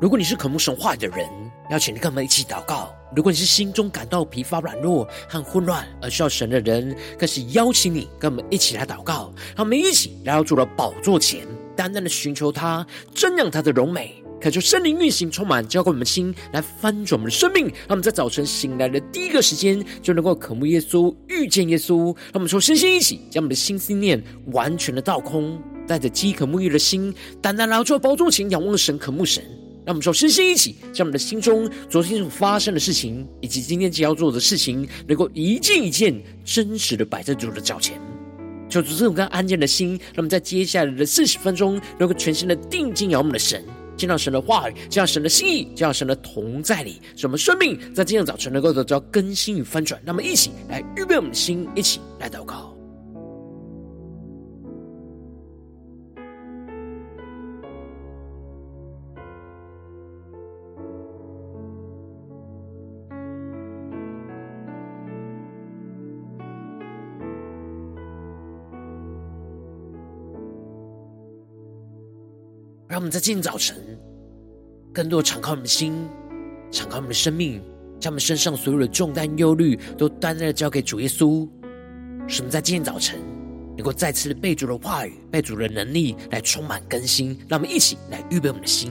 如果你是渴慕神话的人，邀请你跟我们一起祷告；如果你是心中感到疲乏、软弱和混乱而需要神的人，更是邀请你跟我们一起来祷告。让我们一起来到主的宝座前，单单的寻求他，瞻仰他的荣美，恳求圣灵运行充满，浇灌我们的心，来翻转我们的生命。让我们在早晨醒来的第一个时间，就能够渴慕耶稣、遇见耶稣。让我们说，身心一起，将我们的心思念完全的倒空，带着饥渴沐浴的心，单单来到宝座前，仰望神、渴慕神。让我们说，身心一起，将我们的心中昨天所发生的事情，以及今天将要做的事情，能够一件一件真实的摆在主的脚前。求主这种更安静的心，让我们在接下来的四十分钟，能够全心的定睛仰望我们的神，见到神的话语，见到神的心意，见到神的同在里，使我们生命在今天早晨能够得到更新与翻转。那么，一起来预备我们的心，一起来祷告。让我们在今天早晨，更多敞开我们的心，敞开我们的生命，将我们身上所有的重担、忧虑，都单单的交给主耶稣。使我们在今天早晨，能够再次被主的话语、被主的能力来充满更新。让我们一起来预备我们的心。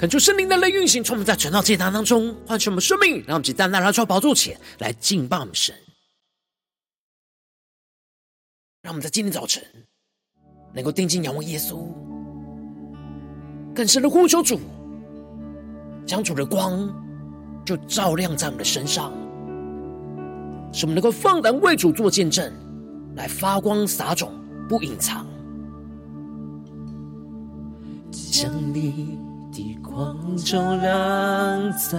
恳求圣灵的雷运行，从我们在传道祭坛当中唤醒我们生命，让我们在单单来到宝座前来敬拜我们神。让我们在今天早晨能够定睛仰望耶稣，更深的呼求主，将主的光就照亮在我们的身上，使我们能够放胆为主做见证，来发光撒种，不隐藏。将你。光照亮在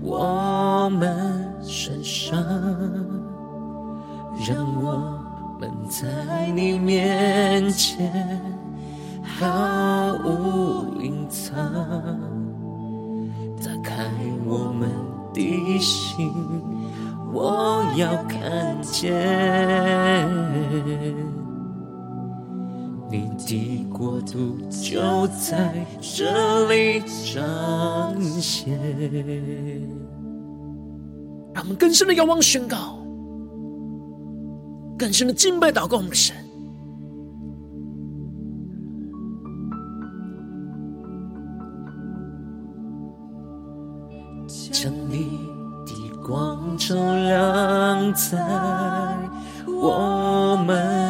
我们身上，让我们在你面前毫无隐藏。打开我们的心，我要看见。你的国度就在这里彰显。让我们更深的仰望宣告，更深的敬拜祷告我们的神。将你的光照亮在我们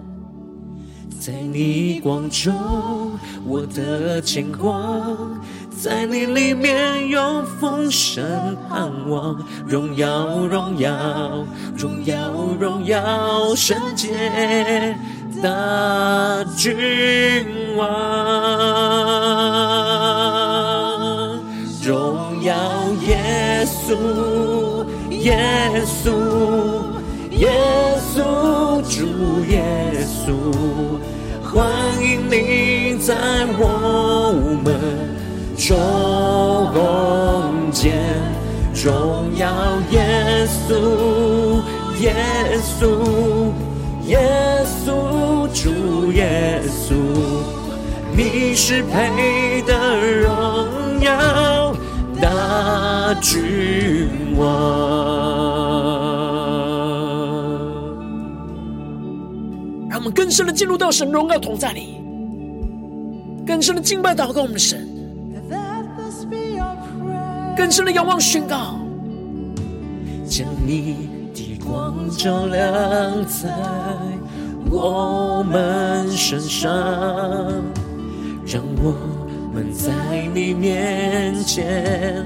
在你光中，我的牵挂，在你里面有丰盛盼望，荣耀荣耀荣耀荣耀圣洁大君王，荣耀耶稣耶稣耶稣主耶稣。欢迎你在我们中间，荣耀耶稣，耶稣，耶稣，主耶稣，你是配得荣耀大君王。我们更深的进入到神荣耀同在里，更深的敬拜祷告我们神，更深的仰望宣告，将你的光照亮在我们身上，让我们在你面前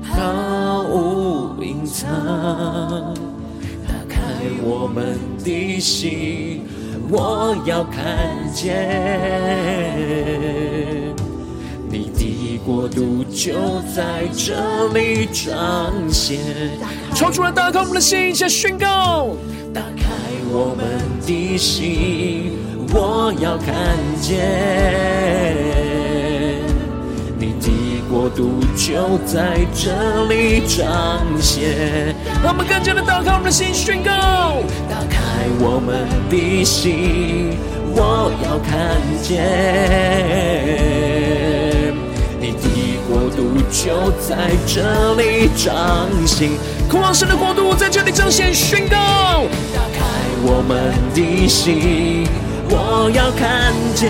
毫无隐藏。打开我们的心，我要看见你的国度就在这里彰显。抽出来，打开我们的心，先宣告。打开我们的心，我要看见你的。国度就在这里彰显。让我们更加的打开我们的心，宣告。打开我们的心，我要看见你的国度就在这里彰显。渴望神的国度在这里彰显，宣告。打开我们的心，我要看见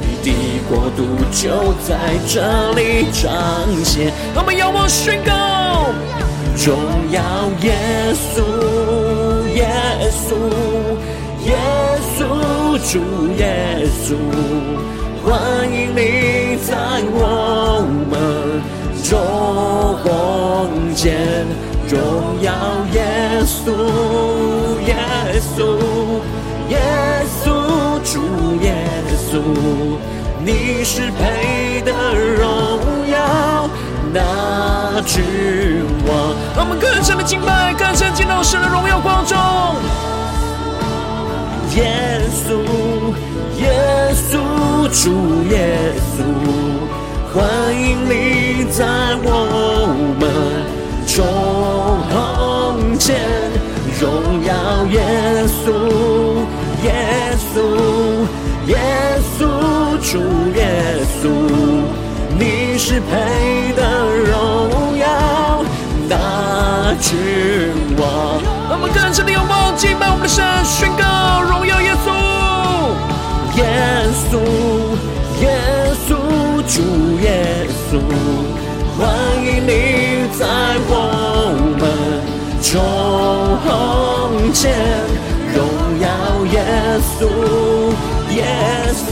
你的。国度就在这里彰显，我们要我宣告，荣耀耶稣，耶稣，耶稣，主耶稣，欢迎你在我们中间，荣耀耶稣，耶稣，耶稣，主耶稣。你是配得荣耀那君王，我们更深的敬拜，更深进到神的荣耀光中。耶稣，耶稣，主耶稣，欢迎你在我们中间，荣耀，耶稣，耶稣。主耶稣，你是配得荣耀大君王。让我们更深的拥抱敬拜我们的神，宣告荣耀耶稣，耶稣，耶稣，主耶稣，欢迎你在我们中间，荣耀，耶稣。耶稣，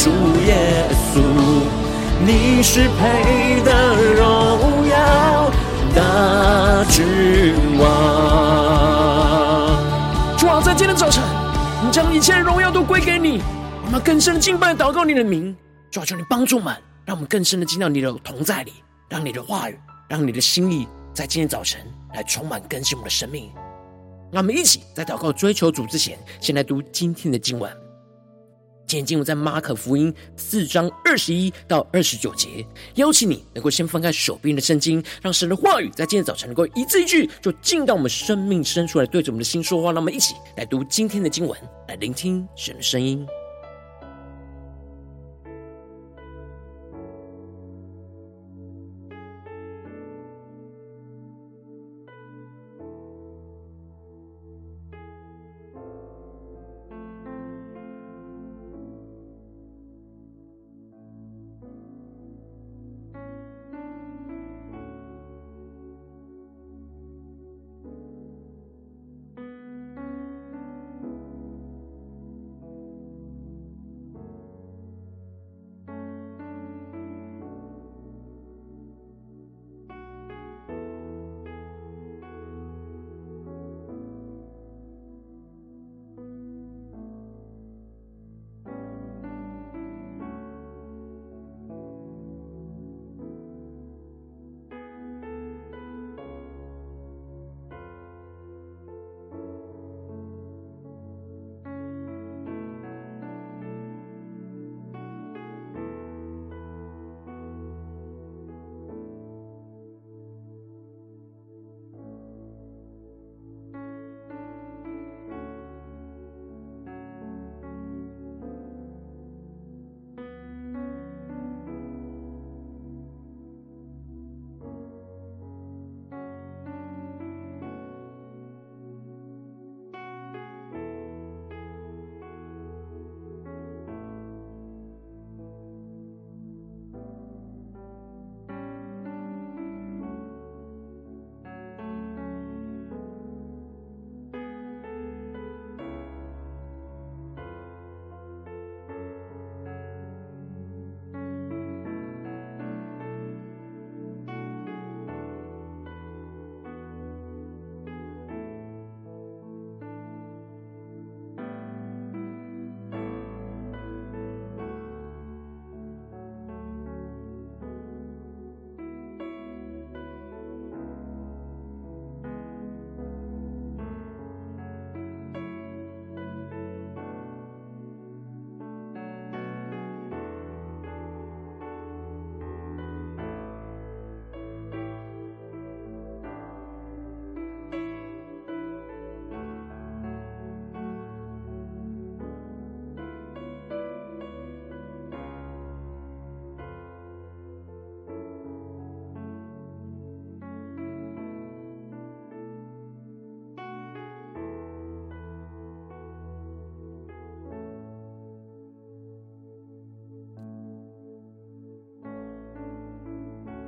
主耶稣，你是配得荣耀大君王。主啊，在今天早晨，你将一切荣耀都归给你，我们更深的敬拜祷告你的名。主啊，求你帮助我们，让我们更深的进到你的同在里，让你的话语，让你的心意，在今天早晨来充满更新我们的生命。让我们一起在祷告追求主之前，先来读今天的经文。今天经文在马可福音四章二十一到二十九节，邀请你能够先翻开手边的圣经，让神的话语在今天早晨能够一字一句就进到我们生命深处来，对着我们的心说话。让我们一起来读今天的经文，来聆听神的声音。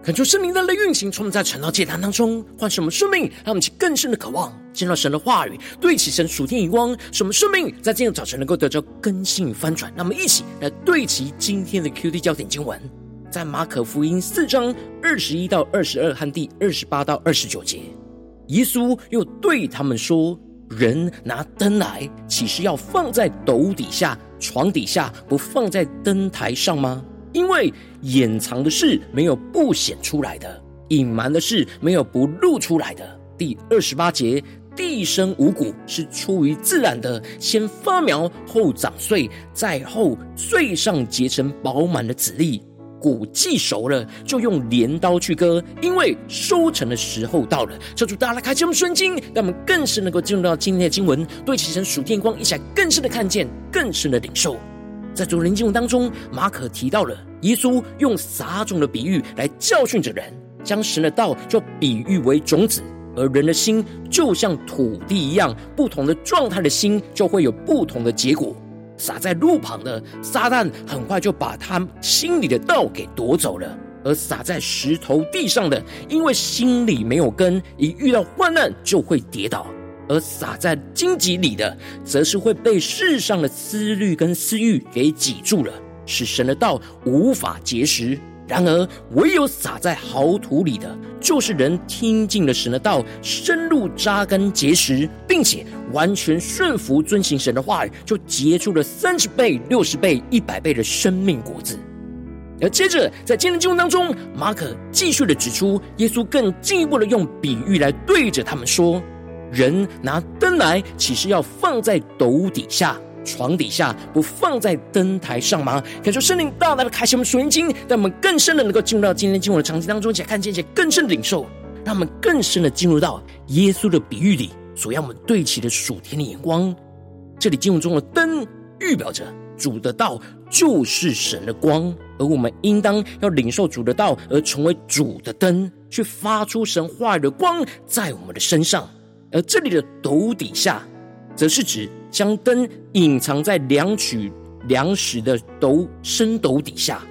恳求圣灵的运行，充满在晨祷祭坛当中，唤醒我们生命，让我们去更深的渴望见到神的话语，对齐神属天眼光，使我们生命在今天早晨能够得到更新与翻转。让我们一起来对齐今天的 QD 焦点经文，在马可福音四章二十一到二十二和第二十八到二十九节，耶稣又对他们说：“人拿灯来，岂是要放在斗底下、床底下，不放在灯台上吗？”因为掩藏的事没有不显出来的，隐瞒的事没有不露出来的。第二十八节，地生五谷是出于自然的，先发苗后长穗，在后穗上结成饱满的籽粒。谷既熟了，就用镰刀去割，因为收成的时候到了。求主大家来开启我们圣经，让我们更是能够进入到今天的经文，对齐神属天光，一起来更深的看见，更深的领受。在昨天经文当中，马可提到了耶稣用撒种的比喻来教训着人，将神的道就比喻为种子，而人的心就像土地一样，不同的状态的心就会有不同的结果。撒在路旁的撒旦很快就把他心里的道给夺走了，而撒在石头地上的，因为心里没有根，一遇到患难就会跌倒。而撒在荆棘里的，则是会被世上的思虑跟私欲给挤住了，使神的道无法结实。然而，唯有撒在豪土里的，就是人听进了神的道，深入扎根结实，并且完全顺服遵行神的话语，就结出了三十倍、六十倍、一百倍的生命果子。而接着，在今天经文当中，马可继续的指出，耶稣更进一步的用比喻来对着他们说。人拿灯来，岂是要放在斗底下、床底下，不放在灯台上吗？感受圣灵大大的开启我们属灵经，让我们更深的能够进入到今天经文的场景当中，且看见一些更深的领受，让我们更深的进入到耶稣的比喻里，所要我们对齐的属天的眼光。这里经文中的灯，预表着主的道就是神的光，而我们应当要领受主的道，而成为主的灯，去发出神话语的光在我们的身上。而这里的斗底下，则是指将灯隐藏在量取粮食的斗深斗底下，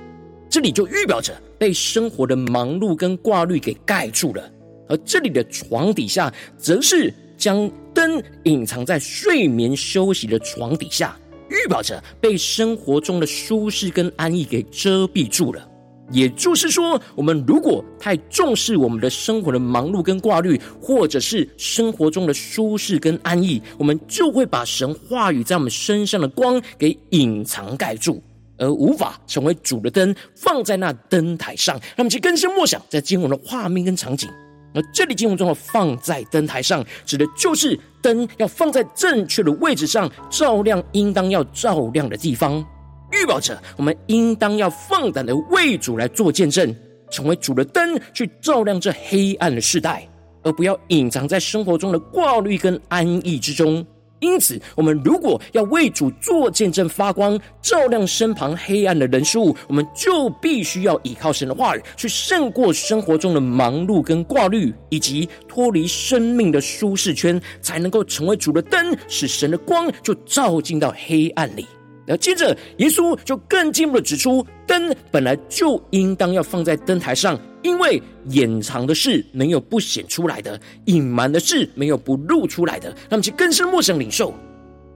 这里就预表着被生活的忙碌跟挂虑给盖住了；而这里的床底下，则是将灯隐藏在睡眠休息的床底下，预表着被生活中的舒适跟安逸给遮蔽住了。也就是说，我们如果太重视我们的生活的忙碌跟挂虑，或者是生活中的舒适跟安逸，我们就会把神话语在我们身上的光给隐藏盖住，而无法成为主的灯放在那灯台上。让我们去更深默想在经文的画面跟场景。而这里经文中的放在灯台上，指的就是灯要放在正确的位置上，照亮应当要照亮的地方。预表着我们应当要放胆的为主来做见证，成为主的灯，去照亮这黑暗的世代，而不要隐藏在生活中的挂虑跟安逸之中。因此，我们如果要为主做见证发光，照亮身旁黑暗的人事物，我们就必须要依靠神的话语，去胜过生活中的忙碌跟挂虑，以及脱离生命的舒适圈，才能够成为主的灯，使神的光就照进到黑暗里。然后接着，耶稣就更进一步的指出，灯本来就应当要放在灯台上，因为掩藏的事没有不显出来的，隐瞒的事没有不露出来的。让我们去更深陌生领受。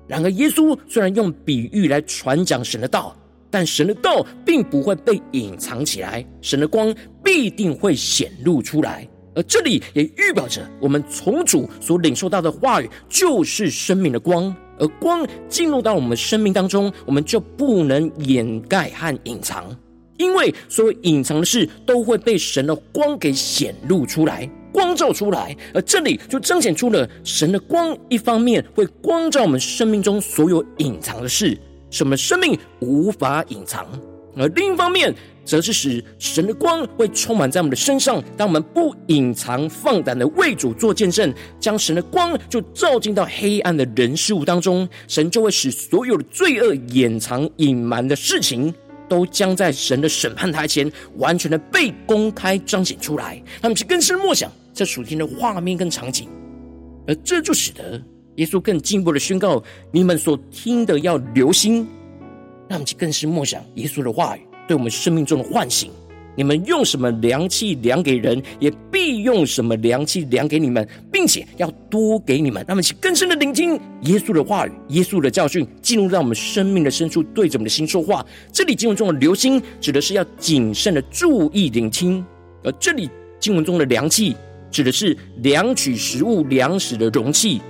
然而，耶稣虽然用比喻来传讲神的道，但神的道并不会被隐藏起来，神的光必定会显露出来。而这里也预表着，我们从主所领受到的话语，就是生命的光。而光进入到我们生命当中，我们就不能掩盖和隐藏，因为所有隐藏的事都会被神的光给显露出来、光照出来。而这里就彰显出了神的光，一方面会光照我们生命中所有隐藏的事，使我们生命无法隐藏；而另一方面，则是使神的光会充满在我们的身上，当我们不隐藏、放胆的为主做见证，将神的光就照进到黑暗的人事物当中，神就会使所有的罪恶、掩藏、隐瞒的事情，都将在神的审判台前完全的被公开彰显出来。他们去更深默想这属天的画面跟场景，而这就使得耶稣更进一步的宣告：你们所听的要留心。让我们去更深默想耶稣的话语。对我们生命中的唤醒，你们用什么量器量给人，也必用什么量器量给你们，并且要多给你们。那么，请更深的聆听耶稣的话语，耶稣的教训，进入到我们生命的深处，对着我们的心说话。这里经文中的留心，指的是要谨慎的注意聆听；而这里经文中的量器，指的是量取食物粮食的容器。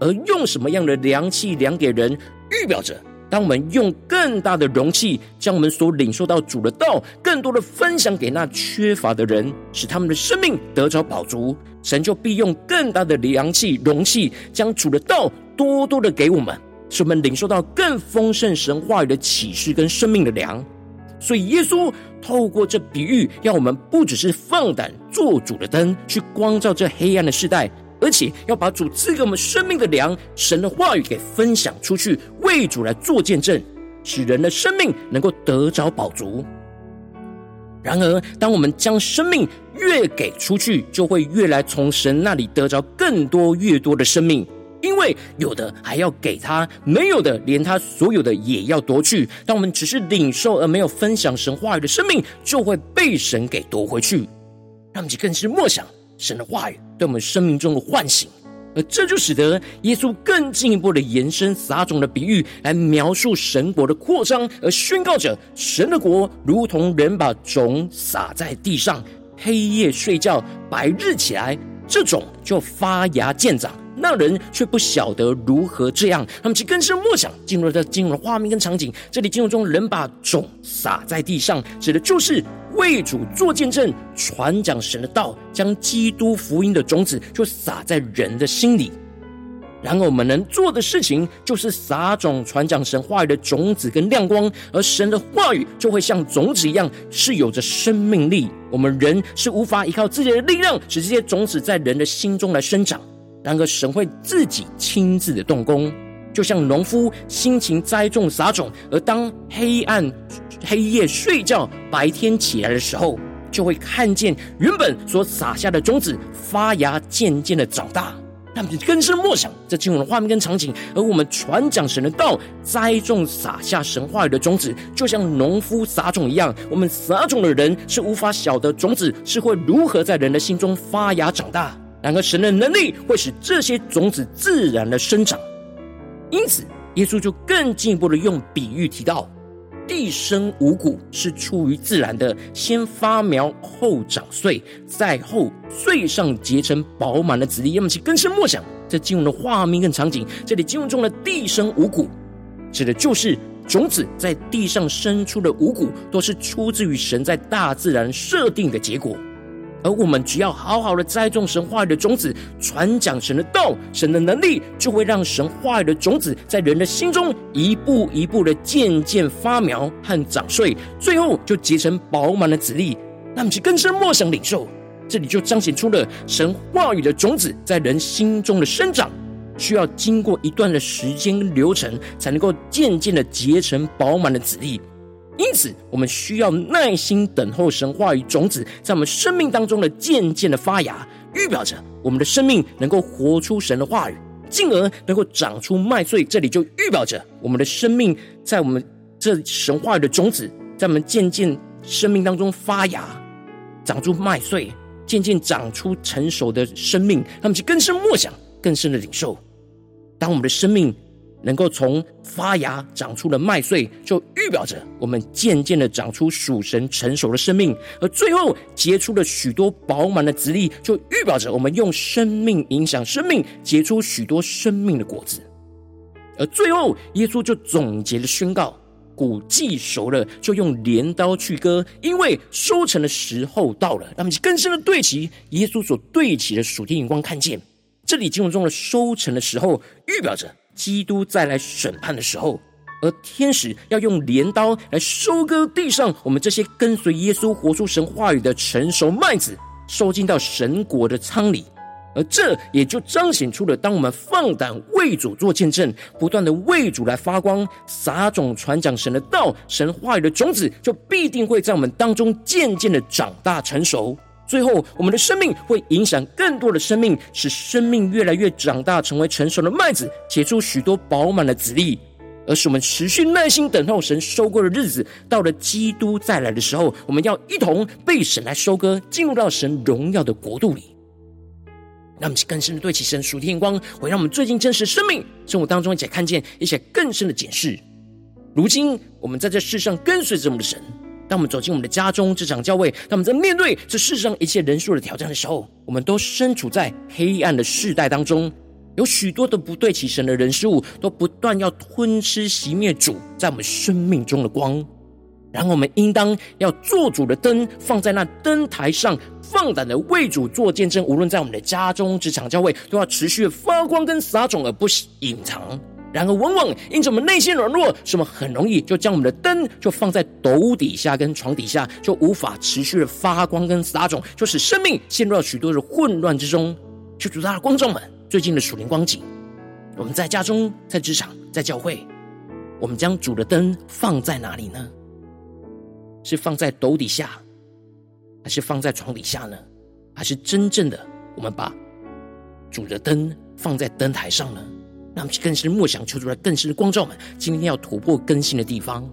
而用什么样的量器量给人，预表着。当我们用更大的容器，将我们所领受到主的道，更多的分享给那缺乏的人，使他们的生命得着宝足，神就必用更大的量器容器，将主的道多多的给我们，使我们领受到更丰盛神话语的启示跟生命的粮。所以耶稣透过这比喻，要我们不只是放胆做主的灯，去光照这黑暗的世代。而且要把主赐给我们生命的粮，神的话语给分享出去，为主来做见证，使人的生命能够得着宝足。然而，当我们将生命越给出去，就会越来从神那里得着更多、越多的生命，因为有的还要给他，没有的连他所有的也要夺去。当我们只是领受而没有分享神话语的生命，就会被神给夺回去。让我们更是默想。神的话语对我们生命中的唤醒，而这就使得耶稣更进一步的延伸撒种的比喻，来描述神国的扩张，而宣告着神的国如同人把种撒在地上，黑夜睡觉，白日起来，这种就发芽见长。那人却不晓得如何这样，他们就更深默想，进入了进入了画面跟场景。这里进入中人把种撒在地上，指的就是为主做见证、传讲神的道，将基督福音的种子就撒在人的心里。然而，我们能做的事情就是撒种、传讲神话语的种子跟亮光，而神的话语就会像种子一样，是有着生命力。我们人是无法依靠自己的力量，使这些种子在人的心中来生长。然而，神会自己亲自的动工，就像农夫辛勤栽种撒种，而当黑暗、黑夜睡觉，白天起来的时候，就会看见原本所撒下的种子发芽，渐渐的长大。他们更深默想这经文的画面跟场景，而我们传讲神的道，栽种撒下神话语的种子，就像农夫撒种一样。我们撒种的人是无法晓得种子是会如何在人的心中发芽长大。然而，神的能力会使这些种子自然的生长，因此，耶稣就更进一步的用比喻提到：地生五谷是出于自然的，先发苗，后长穗，再后穗上结成饱满的籽粒。要么去更深默想这进入的画面跟场景。这里进入中的地生五谷，指的就是种子在地上生出的五谷，都是出自于神在大自然设定的结果。而我们只要好好的栽种神话语的种子，传讲神的道，神的能力就会让神话语的种子在人的心中一步一步的渐渐发苗和长穗，最后就结成饱满的籽粒。那么，就更深默想领受，这里就彰显出了神话语的种子在人心中的生长，需要经过一段的时间流程，才能够渐渐的结成饱满的籽粒。因此，我们需要耐心等候神话语种子在我们生命当中的渐渐的发芽，预表着我们的生命能够活出神的话语，进而能够长出麦穗。这里就预表着我们的生命在我们这神话语的种子在我们渐渐生命当中发芽，长出麦穗，渐渐长出成熟的生命。他们就更深默想，更深的领受，当我们的生命。能够从发芽长出的麦穗，就预表着我们渐渐的长出属神成熟的生命；而最后结出了许多饱满的籽粒，就预表着我们用生命影响生命，结出许多生命的果子。而最后，耶稣就总结了宣告：谷既熟了，就用镰刀去割，因为收成的时候到了。那么，更深的对齐耶稣所对齐的属天眼光，看见这里经文中的收成的时候，预表着。基督再来审判的时候，而天使要用镰刀来收割地上我们这些跟随耶稣活出神话语的成熟麦子，收进到神国的仓里。而这也就彰显出了，当我们放胆为主做见证，不断的为主来发光，撒种传讲神的道、神话语的种子，就必定会在我们当中渐渐的长大成熟。最后，我们的生命会影响更多的生命，使生命越来越长大，成为成熟的麦子，结出许多饱满的子粒。而是我们持续耐心等候神收割的日子，到了基督再来的时候，我们要一同被神来收割，进入到神荣耀的国度里。让我们更深的对齐神属天光，会让我们最近真实生命生活当中一起看见一些更深的解释。如今我们在这世上跟随着我们的神，当我们走进我们的家中、职场、教会，当我们在面对这世上一切人数的挑战的时候，我们都身处在黑暗的世代当中。有许多的不对齐神的人事物，都不断要吞吃熄灭主在我们生命中的光。然后我们应当要做主的灯，放在那灯台上，放胆的为主做见证。无论在我们的家中、职场、教会，都要持续的发光跟撒种，而不隐藏。然而，往往因着我们内心软弱，使我们很容易就将我们的灯就放在斗底下跟床底下，就无法持续的发光跟撒种，就使生命陷入了许多的混乱之中。求主大的观众们。最近的属灵光景，我们在家中、在职场、在教会，我们将主的灯放在哪里呢？是放在斗底下，还是放在床底下呢？还是真正的我们把主的灯放在灯台上呢？让我们更深默想，求主来更深的光照们，今天要突破更新的地方。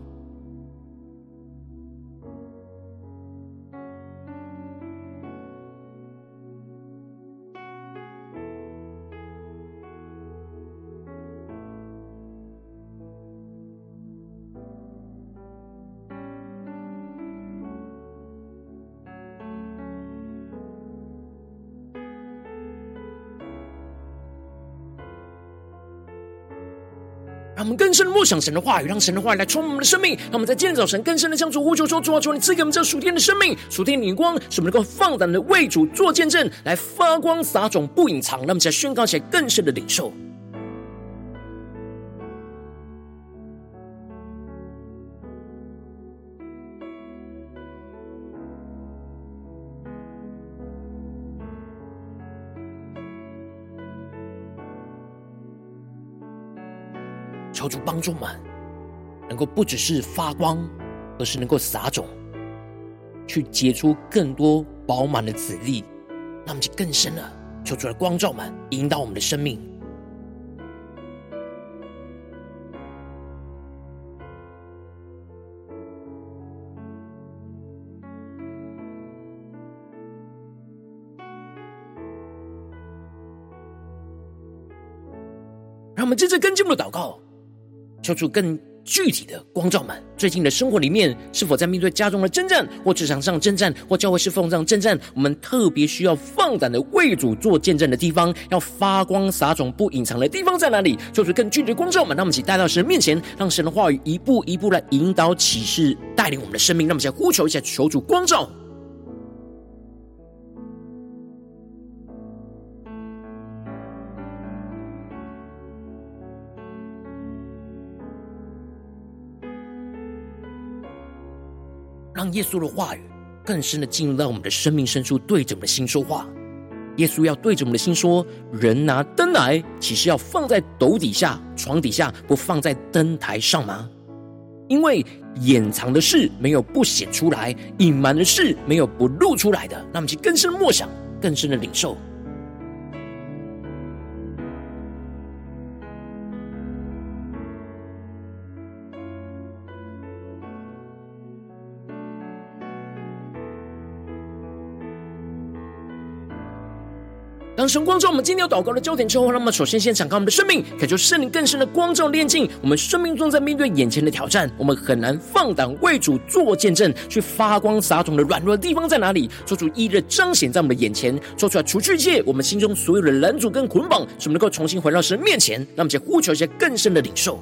更深的默想神的话语，让神的话语来充满我们的生命。让我们在今天早晨更深的向主呼求说：主啊，求你赐给我们这属天的生命、属天的眼光，使我们能够放胆的为主做见证，来发光撒种，不隐藏。让我们在宣告起来更深的领受。求主帮助们，能够不只是发光，而是能够撒种，去结出更多饱满的籽粒。那么就更深了。求主的光照们，引导我们的生命。让我们接着跟进我们的祷告。求主更具体的光照们，最近的生活里面，是否在面对家中的征战，或职场上征战，或教会侍奉上征战？我们特别需要放胆的为主做见证的地方，要发光撒种不隐藏的地方在哪里？求主更具体的光照们，让我们一起带到神面前，让神的话语一步一步来引导启示，带领我们的生命。让我们一起来呼求一下，求主光照。耶稣的话语更深的进入到我们的生命深处，对着我们的心说话。耶稣要对着我们的心说：“人拿灯来，岂是要放在斗底下、床底下，不放在灯台上吗？因为掩藏的事没有不显出来，隐瞒的事没有不露出来的。”那么，去更深默想，更深的领受。神光照我们今天有祷告的焦点之后，那么首先先敞开我们的生命，渴求圣灵更深的光照炼净我们生命中，在面对眼前的挑战，我们很难放胆为主做见证，去发光撒种的软弱的地方在哪里？做出一日彰显在我们的眼前，做出来除去一切我们心中所有的拦阻跟捆绑，使我们能够重新回到神面前。让我们去呼求一些更深的领受。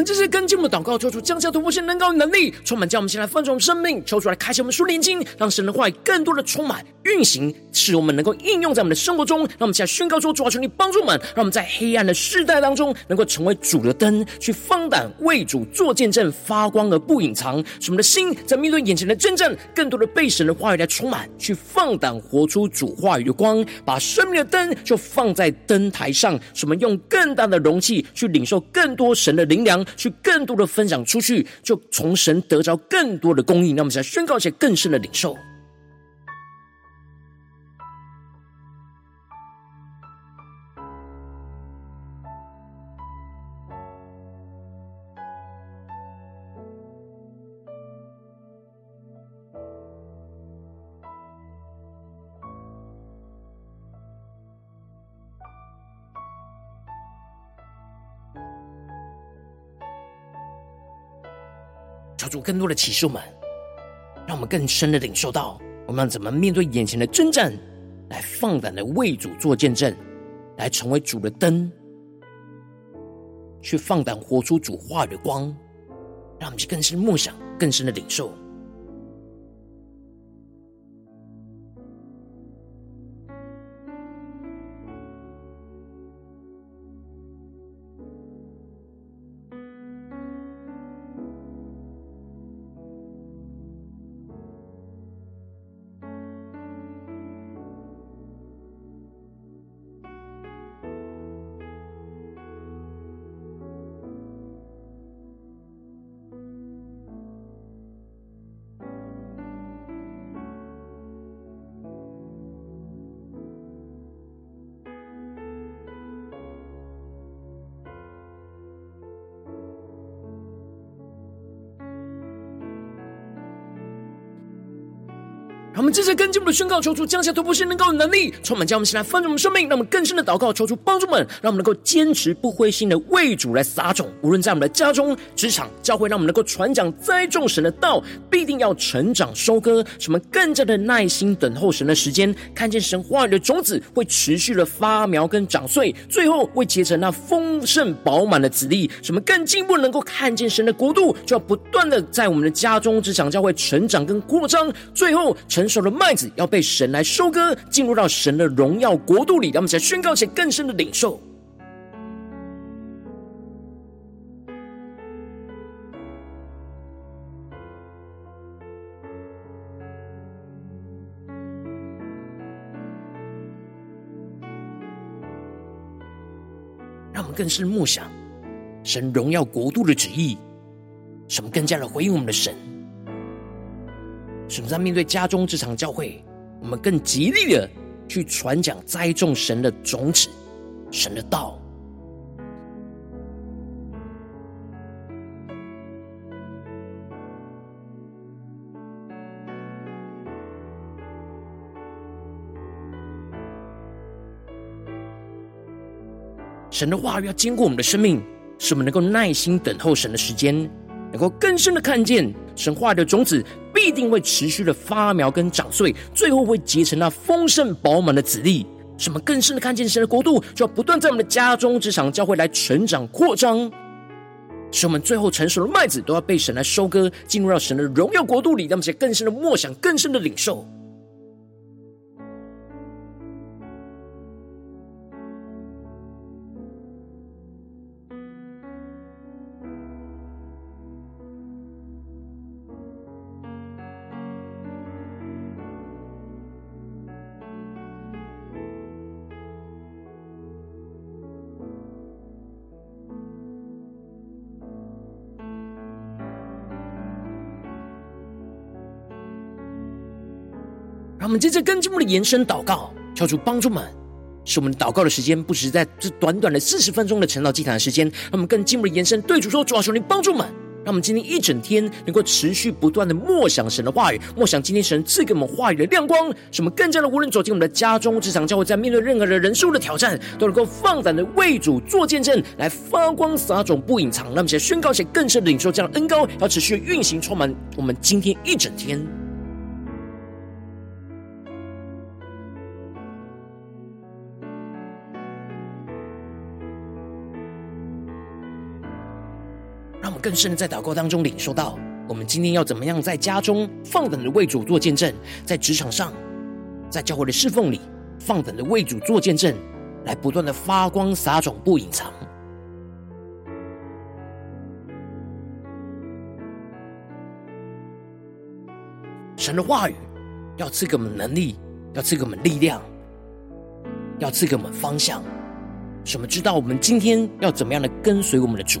们这些跟进我们的祷告，抽出降下突破性能高能力，充满将我们现在丰盛生命，抽出来开启我们属灵经，让神的话语更多的充满运行，使我们能够应用在我们的生活中。让我们现在宣告说：主啊，求你帮助我们，让我们在黑暗的世代当中，能够成为主的灯，去放胆为主做见证，发光而不隐藏。使我们的心在面对眼前的真正，更多的被神的话语来充满，去放胆活出主话语的光，把生命的灯就放在灯台上，使我们用更大的容器去领受更多神的灵粮。去更多的分享出去，就从神得着更多的供应。那么，在宣告一些更深的领受。更多的启示我们，让我们更深的领受到，我们要怎么面对眼前的征战，来放胆的为主做见证，来成为主的灯，去放胆活出主话语的光，让我们去更深梦想，更深的领受。我们这次跟进我们的宣告，求主降下突破性能够有能力，充满将我们现在丰盛我们生命，让我们更深的祷告，求主帮助我们，让我们能够坚持不灰心的为主来撒种。无论在我们的家中、职场、教会，让我们能够传讲栽种神的道，必定要成长收割。什么更加的耐心等候神的时间，看见神话语的种子会持续的发苗跟长穗，最后会结成那丰盛饱满的子粒。什么更进一步能够看见神的国度，就要不断的在我们的家中、职场、教会成长跟扩张，最后成。熟的麦子要被神来收割，进入到神的荣耀国度里，让我们再宣告一些更深的领受。让我们更深默想神荣耀国度的旨意，使我们更加的回应我们的神。使我们在面对家中这场教会，我们更极力的去传讲栽种神的种子、神的道。神的话语要经过我们的生命，使我们能够耐心等候神的时间，能够更深的看见神话的种子。必定会持续的发苗跟长穗，最后会结成那丰盛饱满的籽粒。什么更深的看见神的国度，就要不断在我们的家中、职场、教会来成长扩张，使我们最后成熟的麦子都要被神来收割，进入到神的荣耀国度里。让我们更深的默想，更深的领受。我们接着跟进我们的延伸祷告，求主帮助们，使我们祷告的时间不只是在这短短的四十分钟的晨祷祭坛的时间，让我们更进一步的延伸，对主说：主啊，求你帮助们，让我们今天一整天能够持续不断的默想神的话语，默想今天神赐给我们话语的亮光，使我们更加的无论走进我们的家中、职场、教会，在面对任何的人事物的挑战，都能够放胆的为主做见证，来发光撒种，不隐藏。让我们现在宣告，且更深的领受这样的恩膏，要持续运行，充满我们今天一整天。更深的在祷告当中领受到，我们今天要怎么样在家中放胆的为主做见证，在职场上，在教会的侍奉里放胆的为主做见证，来不断的发光撒种，不隐藏。神的话语要赐给我们能力，要赐给我们力量，要赐给我们方向，使我们知道我们今天要怎么样的跟随我们的主。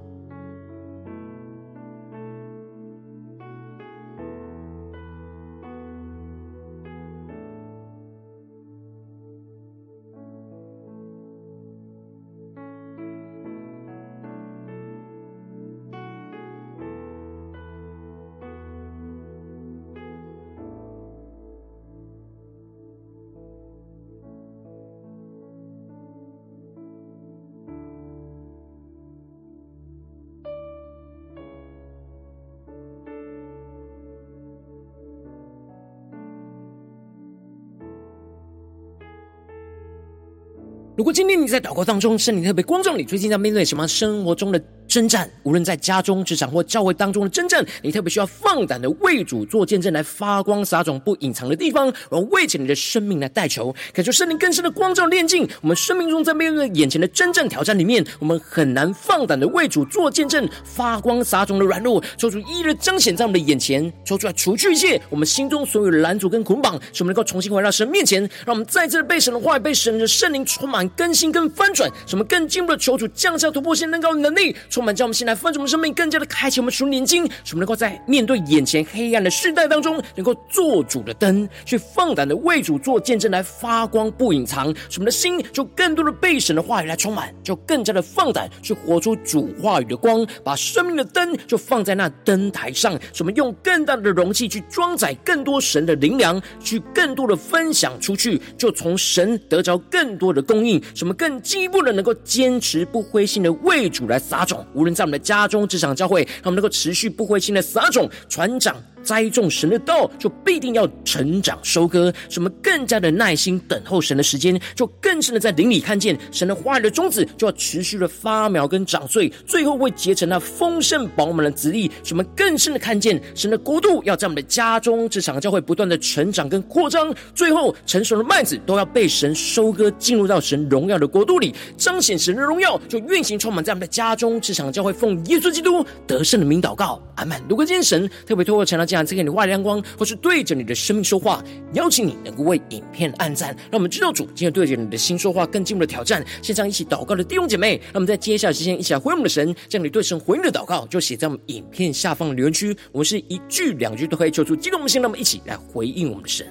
你在祷告当中，圣灵特别光照你，最近在面对什么生活中的征战，无论在家中、职场或教会当中的征战，你特别需要放胆的为主做见证，来发光撒种，不隐藏的地方，然后为着你的生命来代求，感受圣灵更深的光照炼净。我们生命中在面对眼前的征战挑战里面，我们很难放胆的为主做见证，发光撒种的软弱，求主一日彰显在我们的眼前，求主来除去一切我们心中所有的拦阻跟捆绑，使我们能够重新回到神。面前，让我们再次被神的话语、被神的圣灵充满更新跟翻转，使我们更进一步的求主降下突破性能高的能力。充满，叫我们现在分盛的生命更加的开启我们属灵眼睛，使我们能够在面对眼前黑暗的世代当中，能够做主的灯，去放胆的为主做见证，来发光不隐藏。使我们的心就更多的被神的话语来充满，就更加的放胆去活出主话语的光，把生命的灯就放在那灯台上。使我们用更大的容器去装载更多神的灵粮，去更多的分享出去，就从神得着更多的供应。使我们更进一步的能够坚持不灰心的为主来撒种。无论在我们的家中、职场、教会，让我们能够持续不灰心的撒种、传长。栽种神的道，就必定要成长收割。什么更加的耐心等候神的时间，就更深的在灵里看见神的话语的种子，就要持续的发苗跟长穗，最后会结成那丰盛饱满的子粒。什么更深的看见神的国度要在我们的家中、职场、教会不断的成长跟扩张，最后成熟的麦子都要被神收割，进入到神荣耀的国度里，彰显神的荣耀，就运行充满在我们的家中、职场、教会。奉耶稣基督得胜的名祷告，阿门。如果今天神特别透过成了。这样赐给你外亮光，或是对着你的生命说话，邀请你能够为影片按赞，让我们知道主今天对着你的心说话，更进一步的挑战。线上一起祷告的弟兄姐妹，那么在接下来时间一起来回应我们的神，将你对神回应的祷告就写在我们影片下方的留言区，我们是一句两句都可以求出激动的心，那么一起来回应我们的神。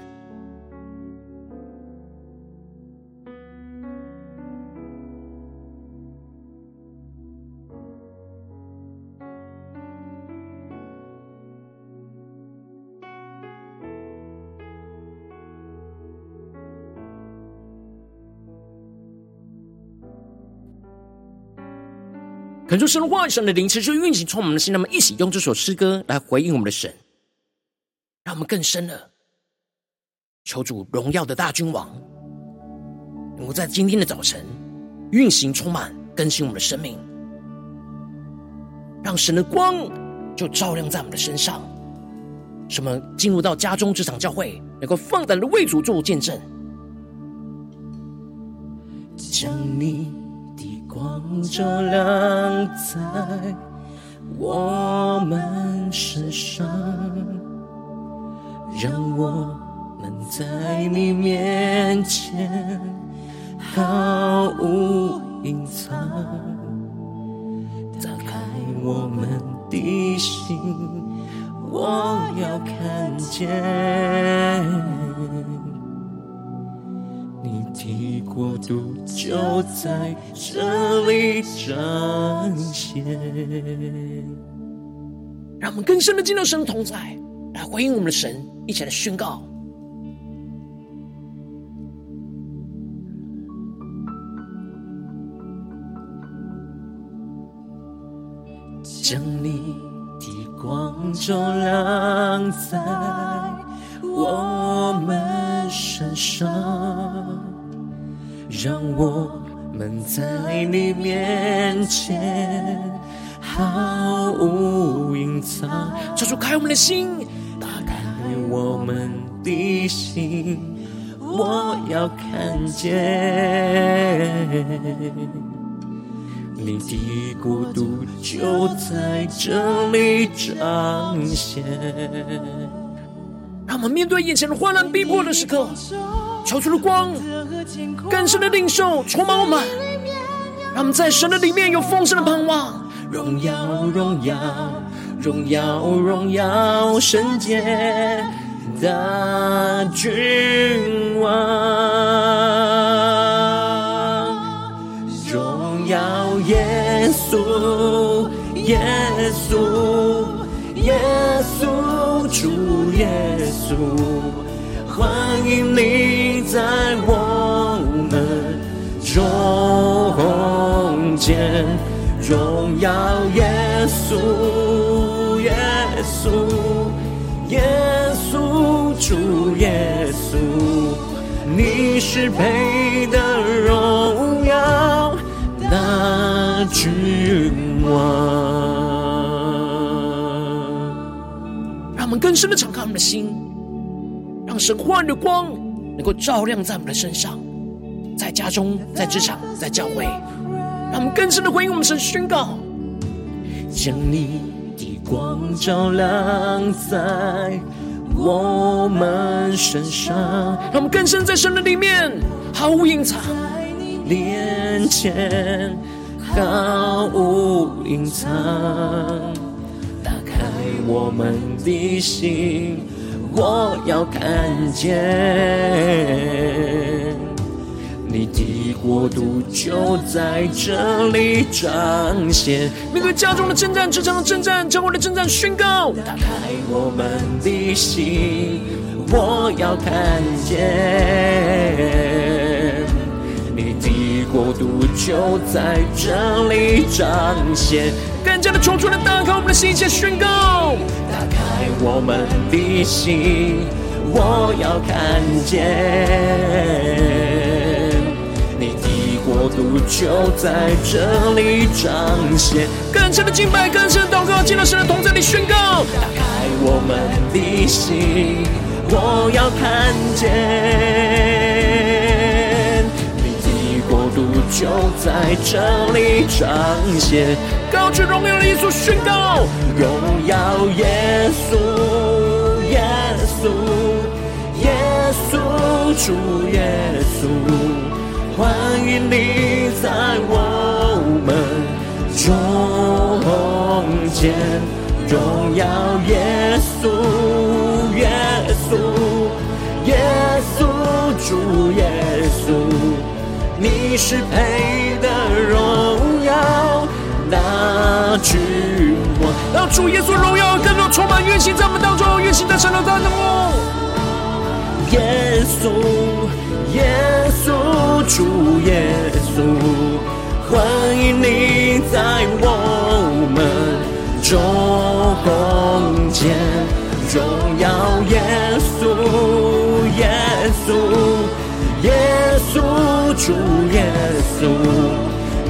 恳求神的话语、神的灵持续运行，充满我们的心。让我们一起用这首诗歌来回应我们的神，让我们更深的求主荣耀的大君王，能够在今天的早晨运行、充满、更新我们的生命，让神的光就照亮在我们的身上，什么进入到家中这场教会，能够放胆的为主做见证，将你。光照亮在我们身上，让我们在你面前毫无隐藏。打开我们的心，我要看见。的国度就在这里彰显。让我们更深的进入神同在，来回应我们的神，一起来宣告。将你的光照亮在我们身上，让我们在你面前毫无隐藏。求主开我们的心，打开我们的心，我要看见。你的孤独就在这里彰显。让我们面对眼前的患难逼迫的时刻，求出的光，更深的领受充满我们，让我们在神的里面有丰盛的盼望。荣耀，荣耀，荣耀，荣耀，圣洁的君王。荣耀耶稣，耶稣，耶稣，主耶稣，欢迎你在我们中间，荣耀耶稣，耶稣，耶稣，主耶稣，你是配得荣耀。那君王，让我们更深的敞开我们的心，让神话语的光能够照亮在我们的身上，在家中、在职场、在教会，让我们更深的回应我们神宣告：将你的光照亮在我们身上，让我们更深在神的里面毫无隐藏。面前毫无隐藏，打开我们的心，我要看见你的国度就在这里彰显。面对家中的征战、职场的征战、教会的征战，宣告：打开我们的心，我要看见你的。国度就在这里彰显，求主来打开我们的心，一起宣告。打开我们的心，我要看见你的国度就在这里彰显，更深的敬拜，更深的祷告，进到神的同在里宣告。打开我们的心，我要看见你的国度。就在这里彰显，高举荣耀的耶稣宣告，荣耀耶稣，耶稣，耶稣，主耶稣，欢迎你在我们中间，荣耀耶稣，耶稣，耶稣，主耶稣。你是配得荣耀那君王，让主耶稣荣耀更多充满运行在我们当中，运行在圣道当中。耶稣，耶稣，主耶稣，欢迎你在我们中间，荣耀耶稣，耶稣。耶稣，主耶稣，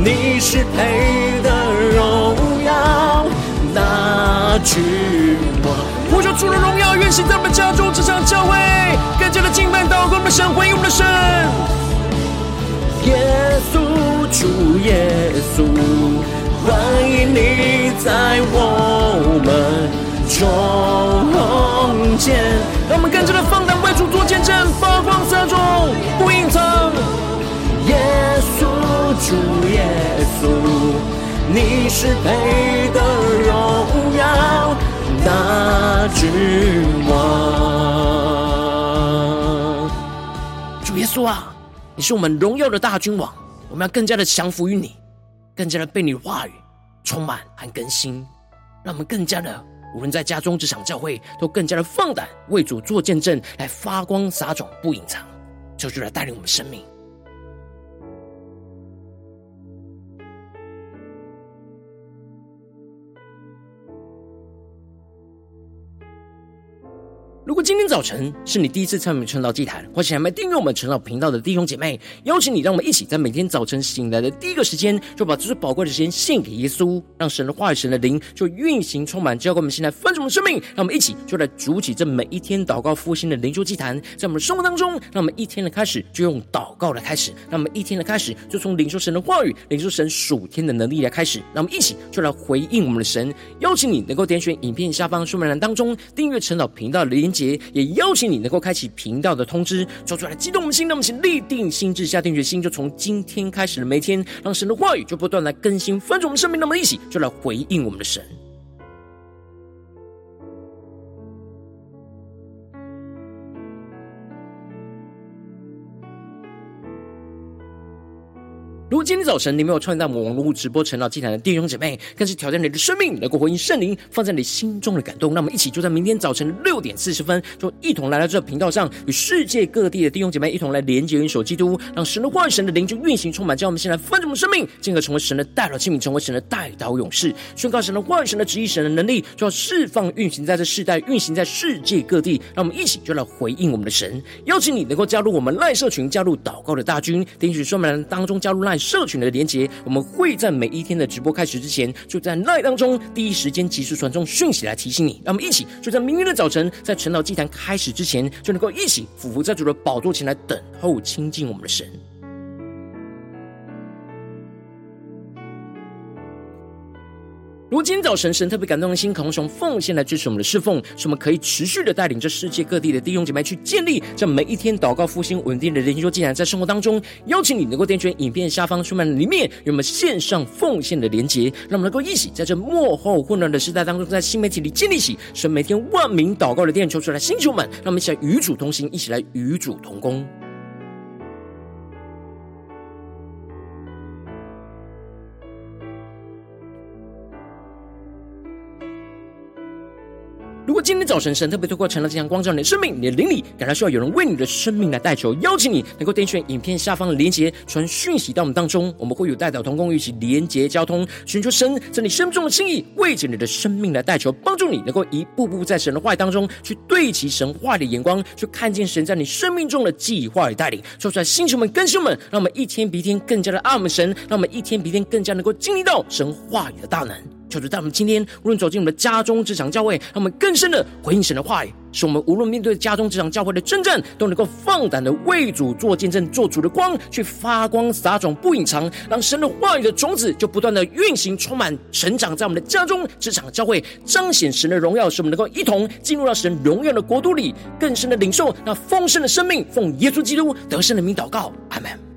你是配的荣耀那句我。呼求主的荣耀愿行在我们家中，这场教会更加的敬拜祷告，我们神回应我们的神。耶稣，主耶稣，欢迎你在我们中间。你是配得荣耀那君王。主耶稣啊，你是我们荣耀的大君王，我们要更加的降服于你，更加的被你的话语充满和更新，让我们更加的无论在家中、职场、教会，都更加的放胆为主做见证，来发光撒种，不隐藏，求主来带领我们生命。如果今天早晨是你第一次参与晨祷祭坛，或是还没订阅我们晨祷频道的弟兄姐妹，邀请你，让我们一起在每天早晨醒来的第一个时间，就把这最宝贵的时间献给耶稣，让神的话语、神的灵就运行充满，交给我们现在丰盛的生命。让我们一起就来筑起这每一天祷告复兴的灵修祭坛，在我们的生活当中，让我们一天的开始就用祷告来开始，让我们一天的开始就从领受神的话语、领受神属天的能力来开始。让我们一起就来回应我们的神。邀请你能够点选影片下方说明栏当中订阅晨祷频道的连结。也邀请你能够开启频道的通知，说出来激动我们心，那么，请立定心智，下定决心，就从今天开始的每天，让神的话语就不断来更新翻转我们生命，那么一起就来回应我们的神。如果今天早晨你没有创建到我们网络直播陈老祭坛的弟兄姐妹，更是挑战你的生命，能够回应圣灵放在你心中的感动。那么一起就在明天早晨六点四十分，就一同来到这个频道上，与世界各地的弟兄姐妹一同来连接、元首基督，让神的话语、神的灵就运行充满，将我们现在丰盛的生命，进而成为神的代祷器皿，成为神的代祷勇士，宣告神的话语、神的旨意、神的能力，就要释放、运行在这世代，运行在世界各地。让我们一起就来回应我们的神，邀请你能够加入我们赖社群，加入祷告的大军，点取说明栏当中加入赖。社群的连接，我们会在每一天的直播开始之前，就在 live 当中第一时间及时传送讯息来提醒你。让我们一起就在明天的早晨，在陈老祭坛开始之前，就能够一起俯伏在主的宝座前来等候亲近我们的神。如今早晨神特别感动的心，渴望从奉献来支持我们的侍奉，使我们可以持续的带领着世界各地的弟兄姐妹去建立这每一天祷告复兴稳定的灵修竟然，在生活当中，邀请你能够点选影片下方说明里面有我们线上奉献的连结，让我们能够一起在这末后混乱的时代当中，在新媒体里建立起神每天万名祷告的殿，求出来星球们，让我们一起来与主同行，一起来与主同工。今天早晨神特别透过晨祷这样光照你的生命，你的灵里感到需要有人为你的生命来代求，邀请你能够点选影片下方的连结，传讯息到我们当中，我们会有代祷同工一起连结交通，寻求神在你生命中的心意，为着你的生命来代求，帮助你能够一步步在神的话语当中去对齐神话的眼光，去看见神在你生命中的计划与带领。说出来，星球们、更新们，让我们一天比一天更加的爱我们神，让我们一天比一天更加能够经历到神话语的大能。求主在我们今天，无论走进我们的家中、职场、教会，让我们更深的回应神的话语，使我们无论面对家中、职场、教会的征战，都能够放胆的为主做见证，做主的光，去发光撒种，不隐藏，让神的话语的种子就不断的运行、充满、成长在我们的家中、职场、教会，彰显神的荣耀，使我们能够一同进入到神荣耀的国度里，更深的领受那丰盛的生命。奉耶稣基督得胜的名祷告，阿门。